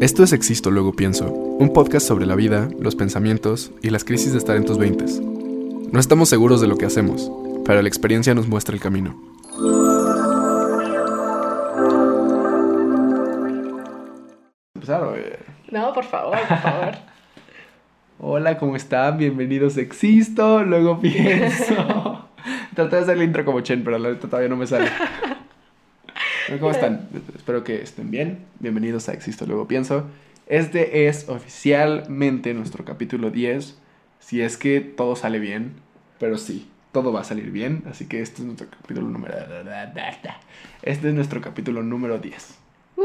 Esto es Existo, luego pienso, un podcast sobre la vida, los pensamientos y las crisis de estar en tus veintes. No estamos seguros de lo que hacemos, pero la experiencia nos muestra el camino. Empezar. No, por favor, por favor. Hola, ¿cómo están? Bienvenidos a Existo, luego pienso. Traté de hacer la intro como Chen, pero la neta todavía no me sale. ¿Cómo están? Espero que estén bien. Bienvenidos a Existo, luego pienso. Este es oficialmente nuestro capítulo 10. Si es que todo sale bien, pero sí, todo va a salir bien. Así que este es nuestro capítulo número. Este es nuestro capítulo número 10. Uh,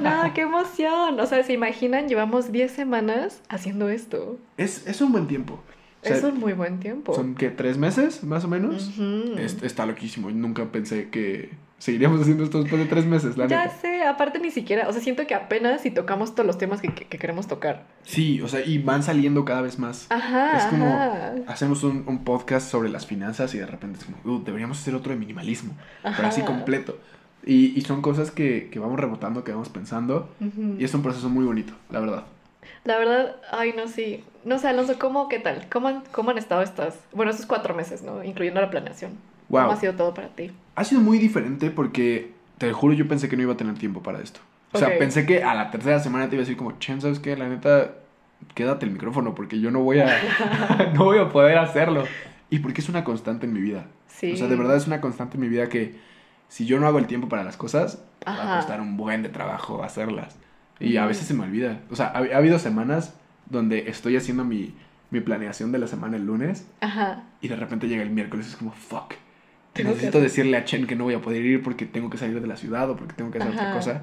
no, qué emoción. O sea, ¿se imaginan? Llevamos 10 semanas haciendo esto. Es, es un buen tiempo. O sea, es un muy buen tiempo. ¿Son qué? ¿Tres meses, más o menos? Es- está loquísimo. Nunca pensé que seguiríamos haciendo esto después de tres meses, la Ya neta. sé, aparte ni siquiera, o sea, siento que apenas si tocamos todos los temas que, que- que queremos tocar. Sí, o sea, y van saliendo cada vez más. Ajá, Es como, ajá. hacemos un, un podcast sobre las finanzas y de repente es como, "Uh, deberíamos hacer otro de minimalismo, pero así Ajá. completo. Y, y son cosas que, que vamos rebotando, que vamos pensando, y es un proceso muy bonito, la verdad. La verdad, ay, no, sí. No sé, Alonso, ¿cómo, qué tal? ¿Cómo han, cómo han estado estas, bueno, estos cuatro meses, ¿no? Incluyendo la planeación. Wow. ¿Cómo ha sido todo para ti? Ha sido muy diferente porque, te juro, yo pensé que no iba a tener tiempo para esto. O sea, pensé que a la tercera semana te iba a decir como, Chen, ¿sabes qué? La neta, quédate el micrófono porque yo no voy a, no voy a poder hacerlo. Y porque es una constante en mi vida. Sí. O sea, de verdad es una constante en mi vida que si yo no hago el tiempo para las cosas, va a Ajá. costar un buen de trabajo hacerlas. Y a veces se me olvida. O sea, ha, ha habido semanas donde estoy haciendo mi, mi planeación de la semana el lunes Ajá. y de repente llega el miércoles y es como, fuck. Tengo que Necesito hacer- decirle a Chen que no voy a poder ir porque tengo que salir de la ciudad o porque tengo que hacer otra cosa.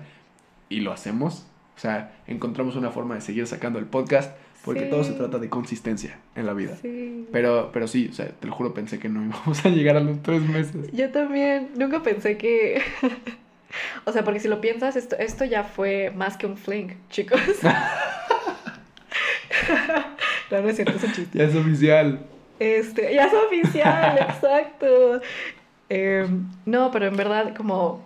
Y lo hacemos. O sea, encontramos una forma de seguir sacando el podcast porque Sí. todo se trata de consistencia en la vida. Sí. Pero, pero sí, o sea, te lo juro, pensé que no íbamos a llegar a los tres meses. Yo también, nunca pensé que... o sea, porque si lo piensas, esto, esto ya fue más que un fling, chicos. no, no es cierto, es un chiste. Ya es oficial. Este, ya es oficial, exacto. Em, no, pero en verdad, como...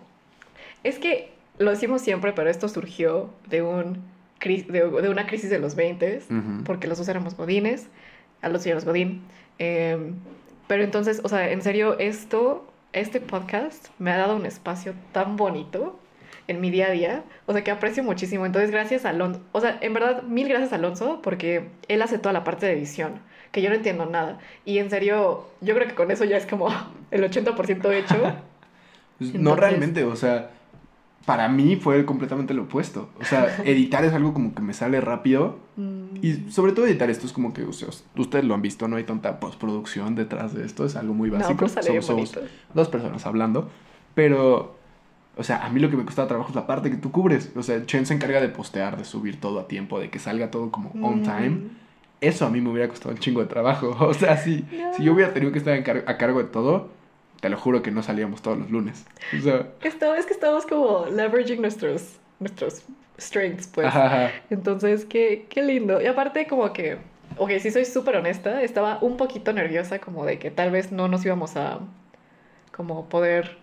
Es que lo decimos siempre, pero esto surgió de, un, de, de una crisis de los 20 Ujú. porque los dos éramos godines, a los señores godín. Em, pero entonces, o sea, en serio, esto, este podcast me ha dado un espacio tan bonito en mi día a día, o sea, que aprecio muchísimo. Entonces, gracias a Alonso, o sea, en verdad, mil gracias a Alonso, porque él hace toda la parte de edición, que yo no entiendo nada. Y en serio, yo creo que con eso ya es como el 80% hecho. Pues, no realmente, o sea, para mí fue completamente lo opuesto. O sea, editar es algo como que me sale rápido. Mm, Y sobre todo editar esto es como que, o sea, ustedes lo han visto, no hay tanta postproducción detrás de esto, es algo muy no, básico. pero sale bien Somos- dos personas hablando, pero, o sea, a mí lo que me costaba trabajo es la parte que tú cubres. O sea, Chen se encarga de postear, de subir todo a tiempo, de que salga todo como on Mm. time. Eso a mí me hubiera costado un chingo de trabajo. O sea, si, No. si yo hubiera tenido que estar car- a cargo de todo, te lo juro que no salíamos todos los lunes. O sea, Esto, es que estamos como leveraging nuestros, nuestros strengths, pues. ajá, ajá. Entonces, qué, qué lindo. Y aparte, como que, ok, si soy súper honesta, estaba un poquito nerviosa como de que tal vez no nos íbamos a, como, poder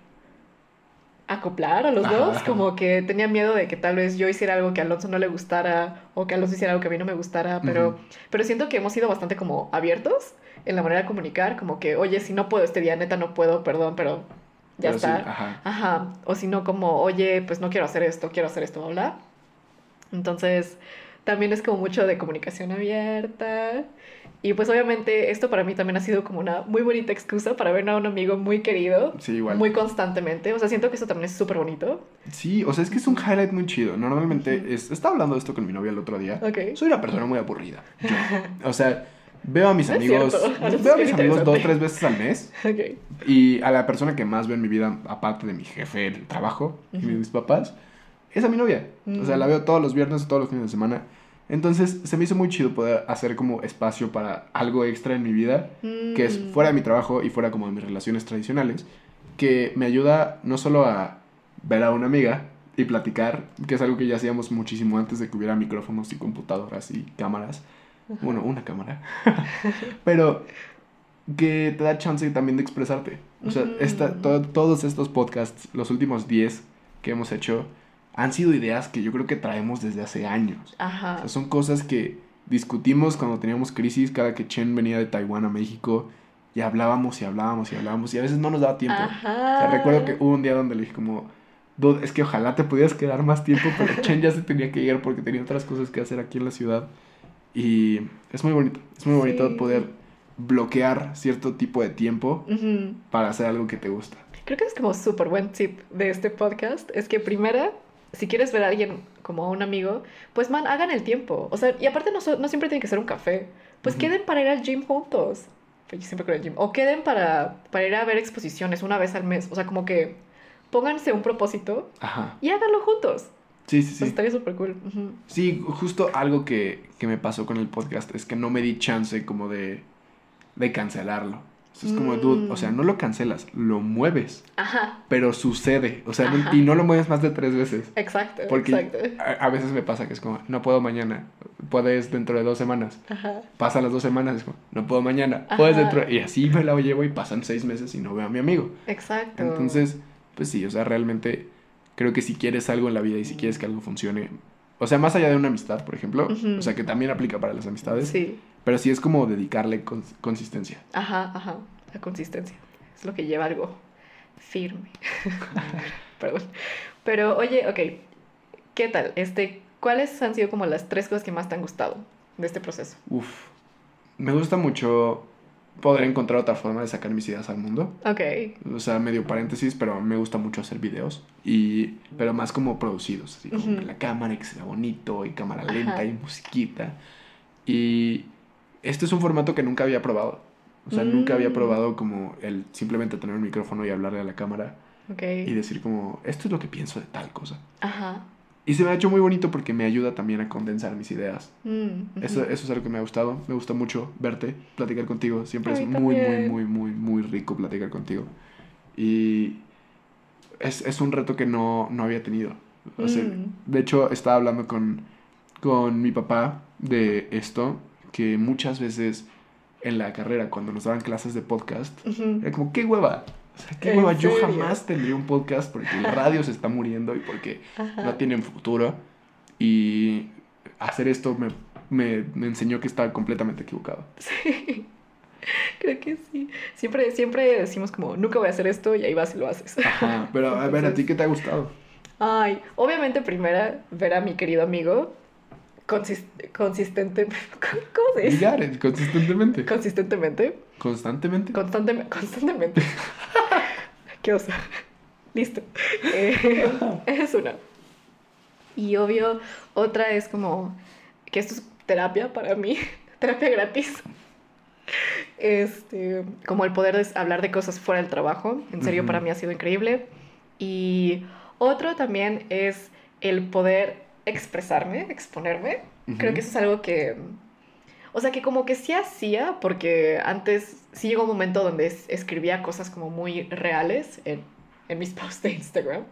acoplar a los Ajá, dos. Como que tenía miedo de que tal vez yo hiciera algo que a Alonso no le gustara o que Alonso hiciera algo que a mí no me gustara, pero, Ujú. pero siento que hemos sido bastante como abiertos en la manera de comunicar, como que, oye, si no puedo este día, neta no puedo, perdón, pero ya Pero sí, está. ajá. Ajá, o si no como, oye, pues no quiero hacer esto, quiero hacer esto, bla, bla. Entonces, también es como mucho de comunicación abierta. Y pues obviamente esto para mí también ha sido como una muy bonita excusa para ver a un amigo muy querido, Sí, igual. muy constantemente. O sea, siento que eso también es súper bonito. Sí, o sea, es que es un highlight muy chido. Normalmente, Ujú. es, estaba hablando de esto con mi novia el otro día. Ok. Soy una persona muy aburrida. yo. O sea, veo a mis No amigos, veo a mis amigos dos o tres veces al mes. Ok. Y a la persona que más veo en mi vida, aparte de mi jefe, el trabajo y mis papás, es a mi novia. O sea, Mm. la veo todos los viernes, todos los fines de semana. Entonces, se me hizo muy chido poder hacer como espacio para algo extra en mi vida, que es Mm. fuera de mi trabajo y fuera como de mis relaciones tradicionales, que me ayuda no solo a ver a una amiga y platicar, que es algo que ya hacíamos muchísimo antes de que hubiera micrófonos y computadoras y cámaras. Bueno, una cámara. Pero que te da chance también de expresarte. O sea, esta, to- todos estos podcasts, los últimos 10 que hemos hecho, han sido ideas que yo creo que traemos desde hace años. Ajá. O sea, son cosas que discutimos cuando teníamos crisis, cada que Chen venía de Taiwán a México, y hablábamos y hablábamos y hablábamos, y a veces no nos daba tiempo. Ajá. O sea, recuerdo que hubo un día donde le dije como, "Dude, es que ojalá te pudieras quedar más tiempo, pero Chen ya se tenía que ir porque tenía otras cosas que hacer aquí en la ciudad. Y es muy bonito, es muy bonito poder bloquear cierto tipo de tiempo Ujú. para hacer algo que te gusta. Creo que es como súper buen tip de este podcast. Es que primera, si quieres ver a alguien como a un amigo, pues man, hagan el tiempo. O sea, y aparte no, so- no siempre tiene que ser un café. Pues queden para ir al gym juntos. Pues yo siempre creo en el gym. O queden para, para ir a ver exposiciones una vez al mes. O sea, como que pónganse un propósito Ajá. y háganlo juntos. Sí, sí, Pues sí. estaría súper cool. Sí, justo algo que, que me pasó con el podcast es que no me di chance como de, de cancelarlo. Es como, dude, o sea, no lo cancelas, lo mueves, Ajá. pero sucede. O sea, Ajá. y no lo mueves más de tres veces. Exacto. Porque Exacto. a, a veces me pasa que es como, no puedo mañana, puedes dentro de dos semanas. Ajá. Pasan las dos semanas, es como, no puedo mañana, puedes dentro. Y así me la llevo y pasan seis meses y no veo a mi amigo. Exacto. Entonces, pues sí, o sea, realmente creo que si quieres algo en la vida y si quieres que algo funcione, o sea, más allá de una amistad, por ejemplo, o sea, que también aplica para las amistades, Sí. pero sí es como dedicarle cons- consistencia. Ajá, ajá. La consistencia. Es lo que lleva algo firme. Perdón. Pero, oye, ok. ¿Qué tal? Este, ¿cuáles han sido como las tres cosas que más te han gustado de este proceso? Uf, me gusta mucho poder encontrar otra forma de sacar mis ideas al mundo. Ok. O sea, medio paréntesis, pero me gusta mucho hacer videos. Y, pero más como producidos, así como que la cámara que sea bonito y cámara lenta Ajá. y musiquita. Y este es un formato que nunca había probado. O sea, nunca había Mm. probado como el simplemente tener un micrófono y hablarle a la cámara Ok. y decir como, esto es lo que pienso de tal cosa. Ajá. Y se me ha hecho muy bonito porque me ayuda también a condensar mis ideas. Mm, Eso, eso es algo que me ha gustado. Me gusta mucho verte, platicar contigo. Siempre es muy, muy, también. muy, muy, muy rico platicar contigo. Y es, es un reto que no, no había tenido. O sea, Mm. De hecho, estaba hablando con, con mi papá de esto, que muchas veces en la carrera, cuando nos daban clases de podcast, era como, qué hueva. O sea, qué ¿En hueva. Yo jamás tendría un podcast porque el radio se está muriendo y porque Ajá. no tienen futuro. Y hacer esto me, me, me enseñó que estaba completamente equivocado. Sí. Creo que sí. Siempre, siempre decimos como, nunca voy a hacer esto y ahí vas y lo haces. Ajá, pero a ver, ¿a ti qué te ha gustado? Ay, obviamente primera, ver a mi querido amigo consis- consistente, ¿cómo se dice? Consistentemente. Consistentemente, Constantemente. constante, constantemente. Qué. Listo. Eh, es una. Y obvio, otra es como que esto es terapia para mí, terapia gratis. Este, como el poder de hablar de cosas fuera del trabajo, en serio para mí ha sido increíble. Y otro también es el poder expresarme, exponerme. Creo que eso es algo que, o sea, que como que sí hacía, porque antes sí llegó un momento donde es- escribía cosas como muy reales en, en mis posts de Instagram.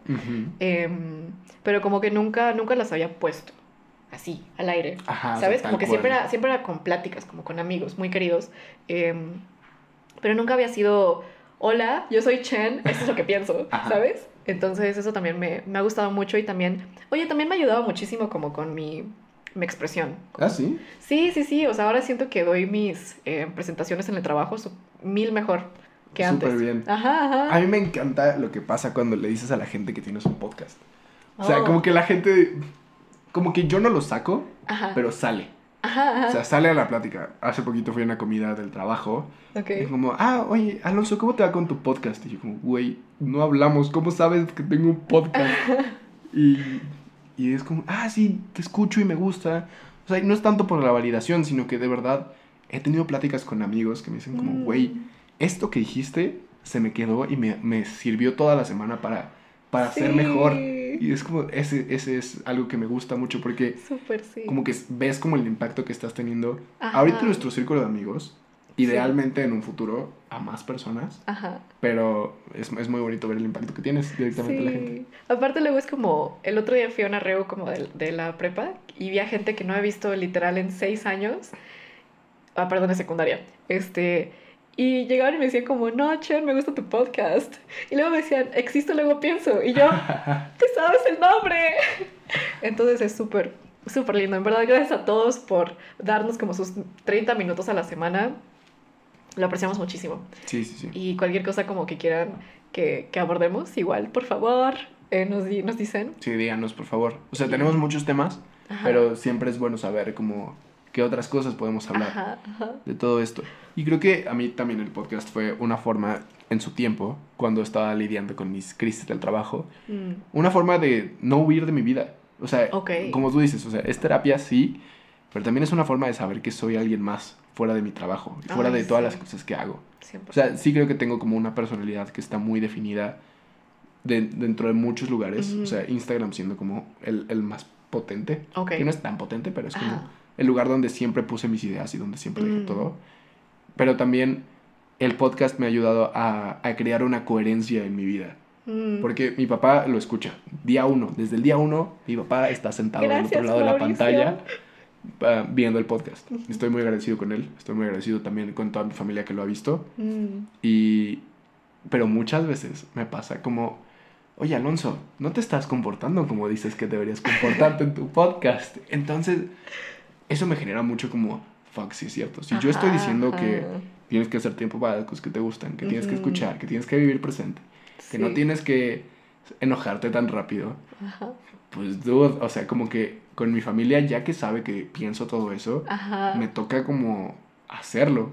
Em, pero como que nunca, nunca las había puesto así, al aire. Ajá, ¿Sabes? Como que cual. siempre era, siempre era con pláticas, como con amigos muy queridos. em, pero nunca había sido, hola, yo soy Chen, esto es lo que pienso, Ajá. ¿sabes? Entonces eso también me, me ha gustado mucho y también, oye, también me ha ayudado muchísimo como con mi, mi expresión. Ah, sí. Sí, sí, sí, o sea, ahora siento que doy mis eh, presentaciones en el trabajo mil mejor que antes. Súper bien. Ajá, ajá. A mí me encanta lo que pasa cuando le dices a la gente que tienes un podcast. O sea, Oh. como que la gente. Como que yo no lo saco, Ajá. pero sale. Ajá, ajá. O sea, sale a la plática. Hace poquito fui a una comida del trabajo. ok. Y como, ah, oye, Alonso, ¿cómo te va con tu podcast? Y yo como, güey, no hablamos, ¿cómo sabes que tengo un podcast? y, y es como, ah, sí, te escucho y me gusta. O sea, no es tanto por la validación, sino que de verdad he tenido pláticas con amigos que me dicen como, Mm. güey, esto que dijiste se me quedó y me, me sirvió toda la semana para, para ser mejor. Y es como, ese, ese es algo que me gusta mucho porque Súper, sí. como que ves como el impacto que estás teniendo. Ajá. Ahorita nuestro círculo de amigos, idealmente en un futuro a más personas, Ajá. pero es, es muy bonito ver el impacto que tienes directamente en la gente. Sí. Aparte luego es como, el otro día fui a una reo como de, de la prepa y vi a gente que no he visto literal en seis años. Ah, perdón, de secundaria. Este, Y llegaban y me decían como, no, Chen, me gusta tu podcast. Y luego me decían, existo, luego pienso. Y yo, ¿te sabes el nombre? Entonces es súper, súper lindo. En verdad, gracias a todos por darnos como sus 30 minutos a la semana. Lo apreciamos muchísimo. Sí, sí, sí. Y cualquier cosa como que quieran que, que abordemos, igual, por favor, eh, nos, di- nos dicen. Sí, díganos, por favor. O sea, tenemos muchos temas, Ajá. pero siempre es bueno saber como qué otras cosas podemos hablar Ajá, ajá. de todo esto. Y creo que a mí también el podcast fue una forma en su tiempo, cuando estaba lidiando con mis crisis del trabajo, Mm, una forma de no huir de mi vida. O sea, Ok. como tú dices, o sea, es terapia, sí, pero también es una forma de saber que soy alguien más fuera de mi trabajo, y fuera Ay, de todas sí. las cosas que hago. 100%. O sea, sí creo que tengo como una personalidad que está muy definida de- dentro de muchos lugares. Ujú. O sea, Instagram siendo como el, el más potente. Ok. Que no es tan potente, pero es como Ajá. el lugar donde siempre puse mis ideas y donde siempre dije Mm. todo. Pero también el podcast me ha ayudado a, a crear una coherencia en mi vida. Mm. Porque mi papá lo escucha. Día uno. Desde el día uno, mi papá está sentado del Gracias, otro lado de la Mauricio. pantalla ah, viendo el podcast. Estoy muy agradecido con él. Estoy muy agradecido también con toda mi familia que lo ha visto. Mm. Y... Pero muchas veces me pasa como... Oye, Alonso, no te estás comportando como dices que deberías comportarte en tu podcast. Entonces, eso me genera mucho como... Fuck, sí es cierto. Si yo estoy Ajá, diciendo que tienes que hacer tiempo para las cosas que te gustan, que tienes que escuchar, que tienes que vivir presente, que no tienes que enojarte tan rápido, Ajá. pues dude, o sea, como que con mi familia, ya que sabe que pienso todo eso, Ajá. me toca como hacerlo.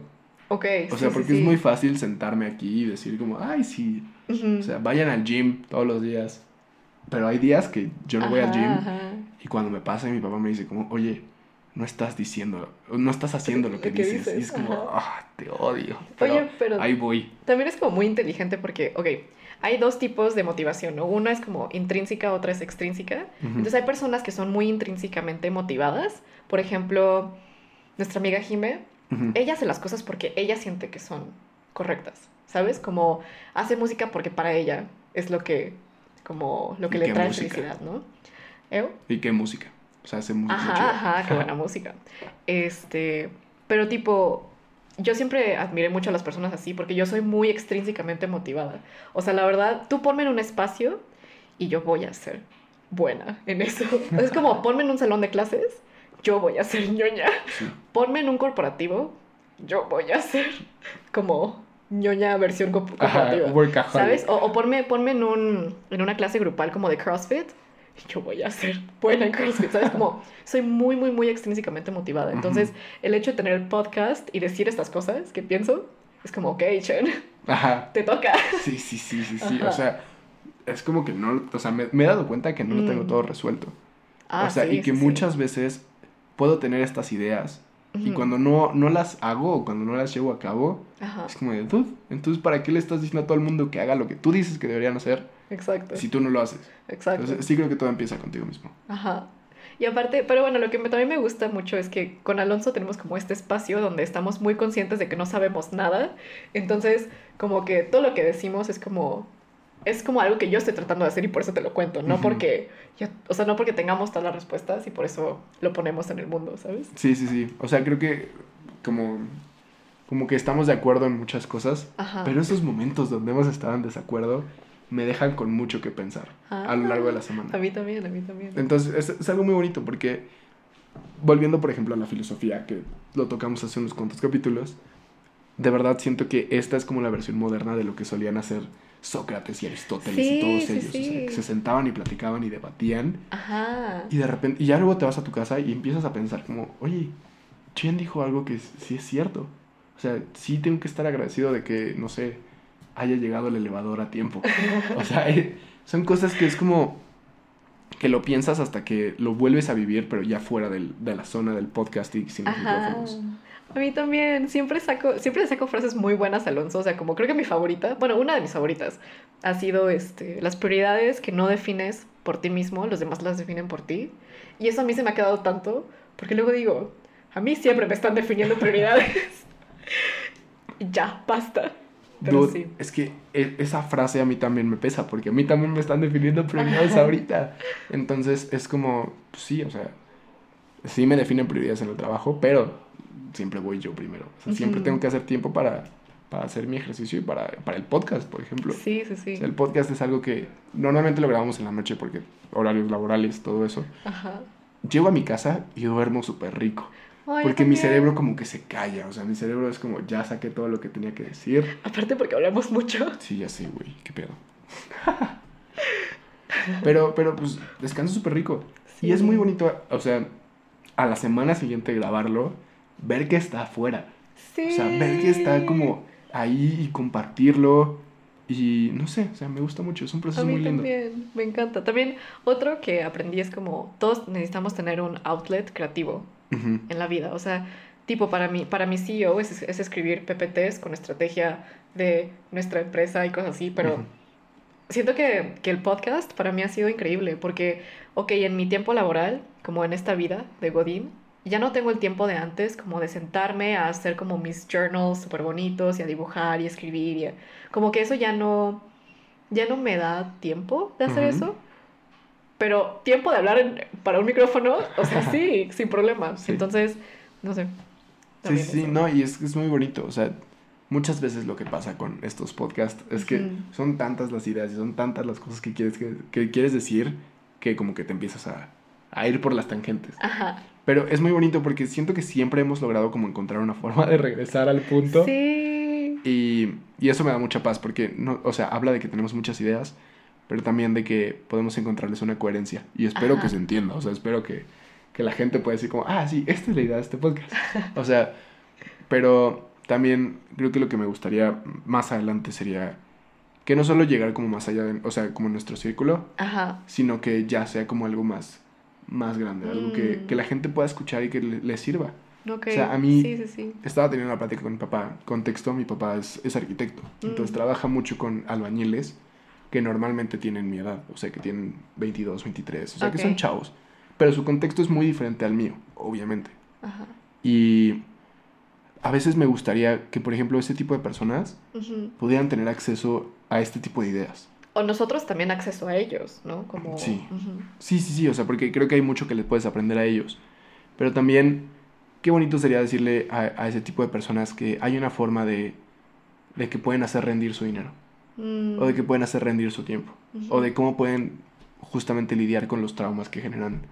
Ok. O sea, sí, porque sí. es muy fácil sentarme aquí y decir como, ay, sí, Ujú. o sea, vayan al gym todos los días. Pero hay días que yo no voy al gym ajá. y cuando me pasa mi papá me dice como, oye, no estás diciendo, no estás haciendo lo que, Lo que dices. Y es como, ah, te odio. Pero Oye, pero ahí voy. también es como muy inteligente porque, ok, hay dos tipos de motivación, ¿no? Una es como intrínseca, otra es extrínseca. Entonces hay personas que son muy intrínsecamente motivadas. Por ejemplo, nuestra amiga Jime, ella hace las cosas porque ella siente que son correctas, ¿sabes? Como hace música porque para ella es lo que, como, lo que ¿Y le trae música? felicidad, ¿no? ¿Eh? ¿Y qué música? O sea, hace música. Ajá, ajá, qué buena música. Este, pero tipo, yo siempre admiré mucho a las personas así porque yo soy muy extrínsecamente motivada. O sea, la verdad, tú ponme en un espacio y yo voy a ser buena en eso. Es como ponme en un salón de clases, yo voy a ser ñoña. Sí. Ponme en un corporativo, yo voy a ser como ñoña versión Ajá, corporativa. ¿Sabes? O, o ponme, ponme en, un, en una clase grupal como de CrossFit. Yo voy a ser buena en CrossFit, ¿sabes? Como soy muy, muy, muy extrínsecamente motivada. Entonces, el hecho de tener el podcast y decir estas cosas que pienso, es como, ok, Chen, Ajá. te toca. Sí, sí, sí, sí, sí. Ajá. O sea, es como que no, o sea, me, me he dado cuenta que no lo tengo Mm. todo resuelto. Ah, o sea, sí, y que sí, sí. muchas veces puedo tener estas ideas y cuando no, no las hago o cuando no las llevo a cabo, Ajá, es como de, dude, entonces ¿para qué le estás diciendo a todo el mundo que haga lo que tú dices que deberían hacer exacto. si tú no lo haces? Exacto. Entonces, sí creo que todo empieza contigo mismo. Ajá. Y aparte, pero bueno, lo que me- también me gusta mucho es que con Alonso tenemos como este espacio donde estamos muy conscientes de que no sabemos nada. Entonces, como que todo lo que decimos es como es como algo que yo estoy tratando de hacer y por eso te lo cuento, no porque o sea, no porque tengamos todas las respuestas y por eso lo ponemos en el mundo, ¿sabes? Sí, sí, sí. O sea, creo que como, como que estamos de acuerdo en muchas cosas, Ajá. pero esos momentos donde hemos estado en desacuerdo me dejan con mucho que pensar a lo largo de la semana. A mí también, a mí también. Entonces, es, es algo muy bonito porque, volviendo por ejemplo a la filosofía, que lo tocamos hace unos cuantos capítulos, de verdad siento que esta es como la versión moderna de lo que solían hacer Sócrates y Aristóteles Sí, y todos sí, ellos. O sea, sí. que se sentaban y platicaban y debatían. Ajá. Y de repente, y ya luego te vas a tu casa y empiezas a pensar como, oye, Chen dijo algo que sí es cierto. O sea, sí tengo que estar agradecido de que, no sé, haya llegado el elevador a tiempo. O sea, eh, son cosas que es como que lo piensas hasta que lo vuelves a vivir, pero ya fuera del- de la zona del podcast y sin los micrófonos. A mí también, siempre saco, siempre saco frases muy buenas Alonso, o sea, como creo que mi favorita, bueno, una de mis favoritas ha sido este, las prioridades que no defines por ti mismo, los demás las definen por ti. Y eso a mí se me ha quedado tanto, porque luego digo, a mí siempre me están definiendo prioridades. Ya, basta. Pero Dude, sí. Es que e- esa frase a mí también me pesa, porque a mí también me están definiendo prioridades ahorita. Entonces es como, pues sí, o sea, sí me definen prioridades en el trabajo, pero siempre voy yo primero. O sea, siempre tengo que hacer tiempo para, para hacer mi ejercicio y para, para el podcast, por ejemplo. Sí, sí, sí. O sea, el podcast es algo que normalmente lo grabamos en la noche porque horarios laborales, todo eso. Ajá. Llego a mi casa y duermo súper rico. Ay, Porque mi cerebro como que se calla, o sea, mi cerebro es como, ya saqué todo lo que tenía que decir. Aparte porque hablamos mucho. Sí, ya sé, güey, qué pedo. pero, pero, pues, descanso súper rico. Y es muy bonito, o sea, a la semana siguiente grabarlo, ver que está afuera. Sí. O sea, ver que está como ahí y compartirlo. Y no sé, o sea, me gusta mucho, es un A proceso mí muy lindo. también, me encanta. También otro que aprendí es como todos necesitamos tener un outlet creativo Ujú. en la vida. O sea, tipo para mí, para mi CEO es, es escribir PPTs con estrategia de nuestra empresa y cosas así, pero Ujú. siento que, que el podcast para mí ha sido increíble porque, ok, en mi tiempo laboral, como en esta vida de Godín, ya no tengo el tiempo de antes como de sentarme a hacer como mis journals súper bonitos y a dibujar y escribir y a- como que eso ya no, ya no me da tiempo de hacer Ujú. eso. Pero tiempo de hablar en- para un micrófono, o sea, sí, sin problema. Sí. Entonces, no sé. Sí, sí, eso. no, y es, es muy bonito, o sea, muchas veces lo que pasa con estos podcasts es que son tantas las ideas y son tantas las cosas que quieres, que, que quieres decir que como que te empiezas a, a ir por las tangentes. Ajá. Pero es muy bonito porque siento que siempre hemos logrado como encontrar una forma de regresar al punto. Sí. Y, y eso me da mucha paz porque, no, o sea, habla de que tenemos muchas ideas, pero también de que podemos encontrarles una coherencia. Y espero Ajá. que se entienda, o sea, espero que, que la gente pueda decir como, ah, sí, esta es la idea de este podcast. O sea, pero también creo que lo que me gustaría más adelante sería que no solo llegar como más allá, de, o sea, como en nuestro círculo, Ajá. sino que ya sea como algo más, más grande, algo que, Mm. que la gente pueda escuchar y que le, le sirva. O sea, a mí- Sí, sí, sí. Estaba teniendo una plática con mi papá. Contexto, mi papá es, es arquitecto. Entonces Mm. trabaja mucho con albañiles que normalmente tienen mi edad. O sea, que tienen 22, 23. O sea, que son chavos. Pero su contexto es muy diferente al mío, obviamente. Ajá. Y a veces me gustaría que, por ejemplo, ese tipo de personas Ujú. pudieran tener acceso a este tipo de ideas. O nosotros también acceso a ellos, ¿no? Como... Sí. Ujú. Sí, sí, sí. O sea, porque creo que hay mucho que les puedes aprender a ellos. Pero también, qué bonito sería decirle a, a ese tipo de personas que hay una forma de, de que pueden hacer rendir su dinero. Mm. o de que pueden hacer rendir su tiempo, Ujú. o de cómo pueden justamente lidiar con los traumas que generan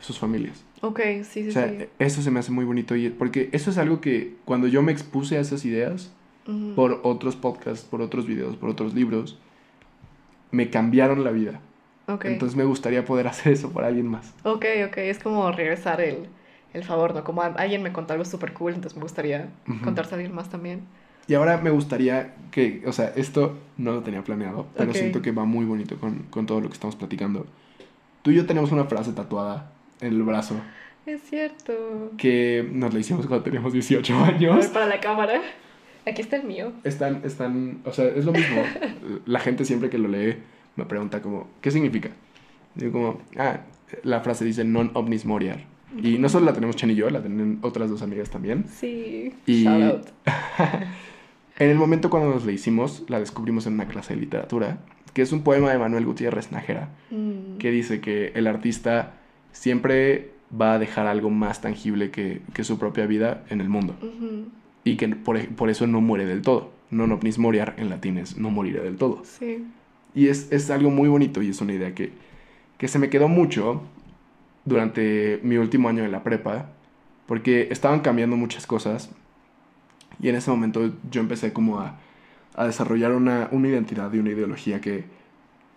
sus familias. Ok, sí, sí, O sea, sí. eso se me hace muy bonito y porque eso es algo que cuando yo me expuse a esas ideas Ujú. por otros podcasts, por otros videos, por otros libros, me cambiaron la vida. Ok. Entonces me gustaría poder hacer eso para alguien más. Ok, ok. Es como regresar el, el favor, ¿no? Como a- alguien me contó algo súper cool, entonces me gustaría Ujú. contarse a alguien más también. Y ahora me gustaría que, o sea, esto no lo tenía planeado, pero Ok. siento que va muy bonito con, con todo lo que estamos platicando. Tú y yo tenemos una frase tatuada en el brazo Es cierto. que nos la hicimos cuando teníamos 18 A años. ver, para la cámara. Aquí está el mío. Están, están, o sea, es lo mismo. La gente siempre que lo lee me pregunta como, ¿qué significa? Digo como, ah, la frase dice non omnis moriar. Y no solo la tenemos Chen y yo, la tienen otras dos amigas también. Sí. Y- Shout out. En el momento cuando nos la hicimos, la descubrimos en una clase de literatura, que es un poema de Manuel Gutiérrez Nájera, Mm. que dice que el artista siempre va a dejar algo más tangible que, que su propia vida en el mundo. Ujú. Y que por, por eso no muere del todo. Non omnis moriar en latín es no moriré del todo. Sí. Y es, es algo muy bonito y es una idea que, que se me quedó mucho durante mi último año de la prepa, porque estaban cambiando muchas cosas y en ese momento yo empecé como a, a desarrollar una, una identidad y una ideología que,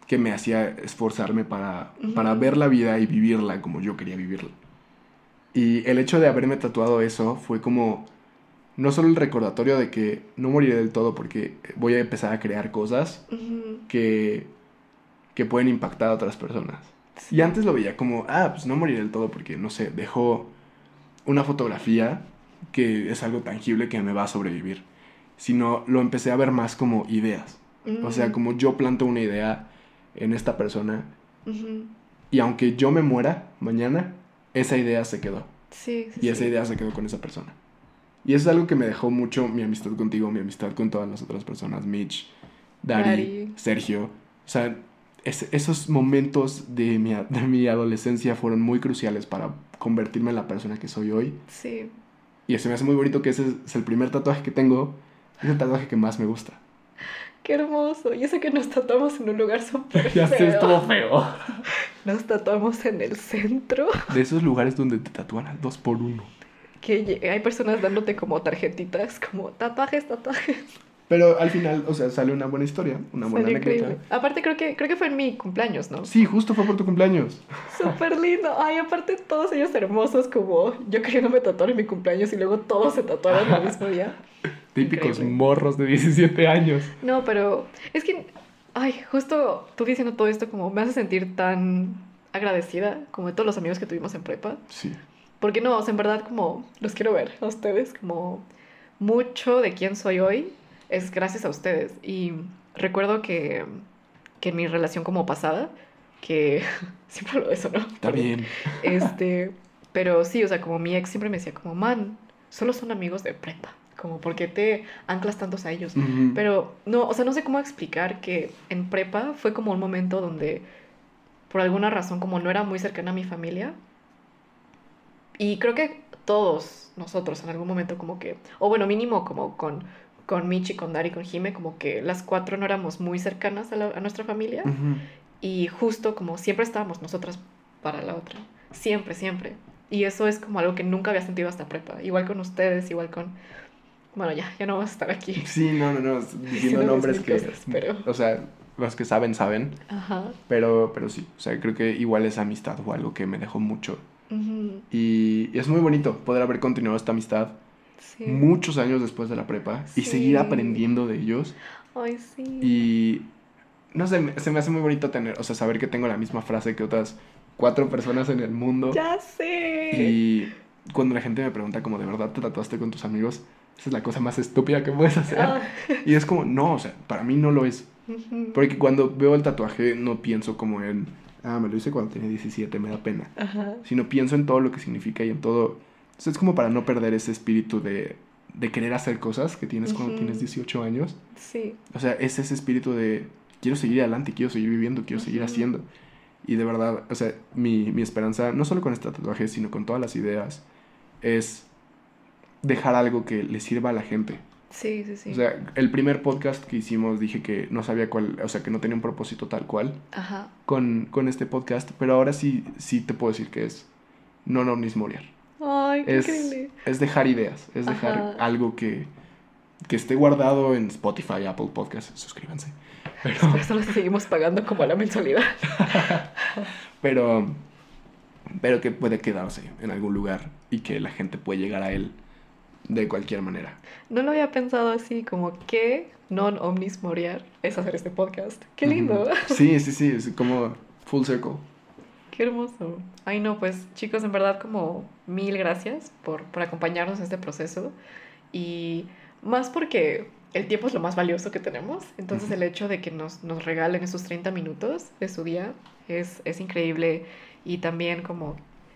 que me hacía esforzarme para, para Ujú. ver la vida y vivirla como yo quería vivirla. Y el hecho de haberme tatuado eso fue como no solo el recordatorio de que no moriré del todo porque voy a empezar a crear cosas, Ujú. que, que pueden impactar a otras personas. Y antes lo veía como, ah, pues no moriré del todo porque, no sé, dejó una fotografía que es algo tangible que me va a sobrevivir. Sino lo empecé a ver más como ideas. O sea, Ujú. como yo planto una idea en esta persona y aunque yo me muera mañana, esa idea se quedó. Sí, sí, Y esa idea se quedó con esa persona. Y eso es algo que me dejó mucho mi amistad contigo, mi amistad con todas las otras personas, Mitch, Dari, Dari. Sergio. O sea, es- esos momentos de mi, de mi adolescencia fueron muy cruciales para convertirme en la persona que soy hoy. Sí. Y se me hace muy bonito que ese es el primer tatuaje que tengo Es el tatuaje que más me gusta. Qué hermoso. Y eso que nos tatuamos en un lugar súper Ya sé, feo. estuvo feo. Nos tatuamos en el centro. De esos lugares donde te tatúan al dos por uno. Que hay personas dándote como tarjetitas, como tatuajes, tatuajes. Pero al final, o sea, sale una buena historia, una buena anécdota. increíble. Aparte creo que, creo que fue en mi cumpleaños, ¿no? Sí, justo fue por tu cumpleaños. Súper lindo. Ay, aparte todos ellos hermosos como yo queriéndome tatuar en mi cumpleaños y luego todos se tatuaron el mismo día. Típicos Increíble. morros de 17 años. No, pero es que, ay, justo tú diciendo todo esto como me hace sentir tan agradecida como de todos los amigos que tuvimos en prepa. Sí. Porque no, o sea, en verdad como los quiero ver a ustedes, como mucho de quién soy hoy es gracias a ustedes. Y recuerdo que, que en mi relación como pasada, que siempre hablo de eso, ¿no? Está bien. Este, pero sí, o sea, como mi ex siempre me decía como, man, solo son amigos de prepa, como, ¿por qué te anclas tantos a ellos? Pero no, o sea, no sé cómo explicar que en prepa fue como un momento donde, por alguna razón, como no era muy cercana a mi familia, y creo que todos nosotros en algún momento como que, o bueno, mínimo como con, con Michi, con Dari, con Jime, como que las cuatro no éramos muy cercanas a, la- a nuestra familia, Ujú. y justo como siempre estábamos nosotras para la otra, siempre, siempre. Y eso es como algo que nunca había sentido hasta prepa, igual con ustedes, igual con... Bueno, ya, ya no vamos a estar aquí. Sí, no, no, no. Diciendo nombres que. cosas, pero- O sea, los que saben, saben. Ajá. Pero, pero sí. O sea, creo que igual esa amistad fue algo que me dejó mucho. Ujú, Y, y es muy bonito poder haber continuado esta amistad Sí. muchos años después de la prepa y seguir aprendiendo de ellos. Ay, sí. Y no sé, se me hace muy bonito tener, o sea, saber que tengo la misma frase que otras cuatro personas en el mundo. Ya sé. Y cuando la gente me pregunta como de verdad te tatuaste con tus amigos, esa es la cosa más estúpida que puedes hacer. Ah, Y es como, no, o sea, para mí no lo es. Porque cuando veo el tatuaje no pienso como en, ah, me lo hice cuando tenía 17, me da pena. Sino pienso en todo lo que significa y en todo... O sea, es como para no perder ese espíritu de, de querer hacer cosas que tienes cuando Ujú. tienes 18 años. Sí. O sea, es ese espíritu de quiero seguir adelante, quiero seguir viviendo, quiero seguir Ujú. haciendo. Y de verdad, o sea, mi, mi esperanza, no solo con este tatuaje, sino con todas las ideas, es dejar algo que le sirva a la gente. Sí, sí, sí. O sea, el primer podcast que hicimos dije que no sabía cuál, o sea, que no tenía un propósito tal cual Ajá. con, con este podcast, pero ahora sí, sí te puedo decir que es non omnis moriar. Ay, qué Es, increíble. es dejar ideas, es dejar Ajá. algo que, que esté guardado en Spotify, Apple Podcasts, suscríbanse. Pero, Por eso lo seguimos pagando como la mensualidad. pero, pero que puede quedarse en algún lugar y que la gente puede llegar a él de cualquier manera. No lo había pensado así, como que non omnis moriar es hacer este podcast. Qué lindo. Sí, sí, sí, es como full circle. Qué hermoso. Ay, no, pues chicos, en verdad como mil gracias por, por acompañarnos en este proceso. Y más porque el tiempo es lo más valioso que tenemos. Entonces el hecho de que nos, nos regalen esos 30 minutos de su día es, es increíble. Y también como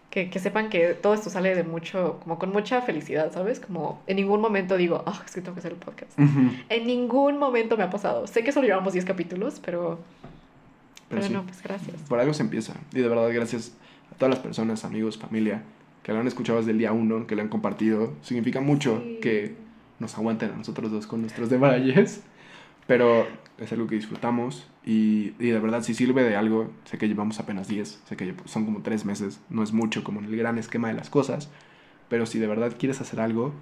que, que sepan que todo esto sale de mucho, como con mucha felicidad, ¿sabes? Como en ningún momento digo, ah, es que tengo que hacer el podcast. Ujú. En ningún momento me ha pasado. Sé que solo llevamos 10 capítulos, pero, Pero pero, sí. no, pues gracias. Por algo se empieza. Y de verdad, gracias a todas las personas, amigos, familia, que lo han escuchado desde el día uno, que lo han compartido. Significa mucho Sí. que nos aguanten a nosotros dos con nuestros debrayes. Pero es algo que disfrutamos. Y, y de verdad, si sirve de algo, sé que llevamos apenas 10, sé que son como 3 meses, no es mucho como en el gran esquema de las cosas. Pero si de verdad quieres hacer algo,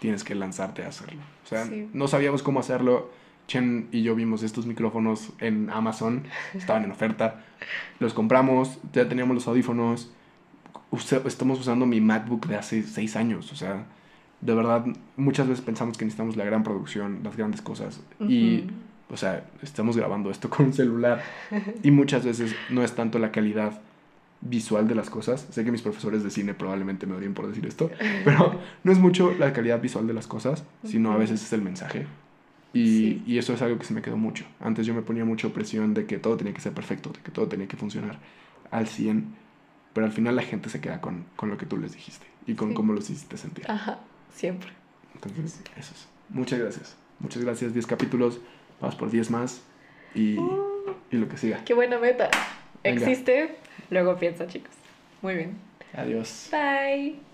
tienes que lanzarte a hacerlo. O sea, Sí. no sabíamos cómo hacerlo. Chen y yo vimos estos micrófonos en Amazon, estaban en oferta. Los compramos, ya teníamos los audífonos. Estamos usando mi MacBook de hace seis años. O sea, de verdad, muchas veces pensamos que necesitamos la gran producción, las grandes cosas. Y, Ujú. o sea, estamos grabando esto con un celular. Y muchas veces no es tanto la calidad visual de las cosas. Sé que mis profesores de cine probablemente me odien por decir esto. Pero no es mucho la calidad visual de las cosas, sino a veces es el mensaje. Y, Sí. y eso es algo que se me quedó mucho. Antes yo me ponía mucha presión de que todo tenía que ser perfecto, de que todo tenía que funcionar al 100. Pero al final la gente se queda con, con lo que tú les dijiste y con Sí. cómo los hiciste sentir. Ajá, siempre. Entonces, eso es. Muchas gracias. Muchas gracias. 10 capítulos. Vamos por 10 más. Y, y lo que siga. Qué buena meta. Venga. Existe, luego piensa, chicos. Muy bien. Adiós. Bye.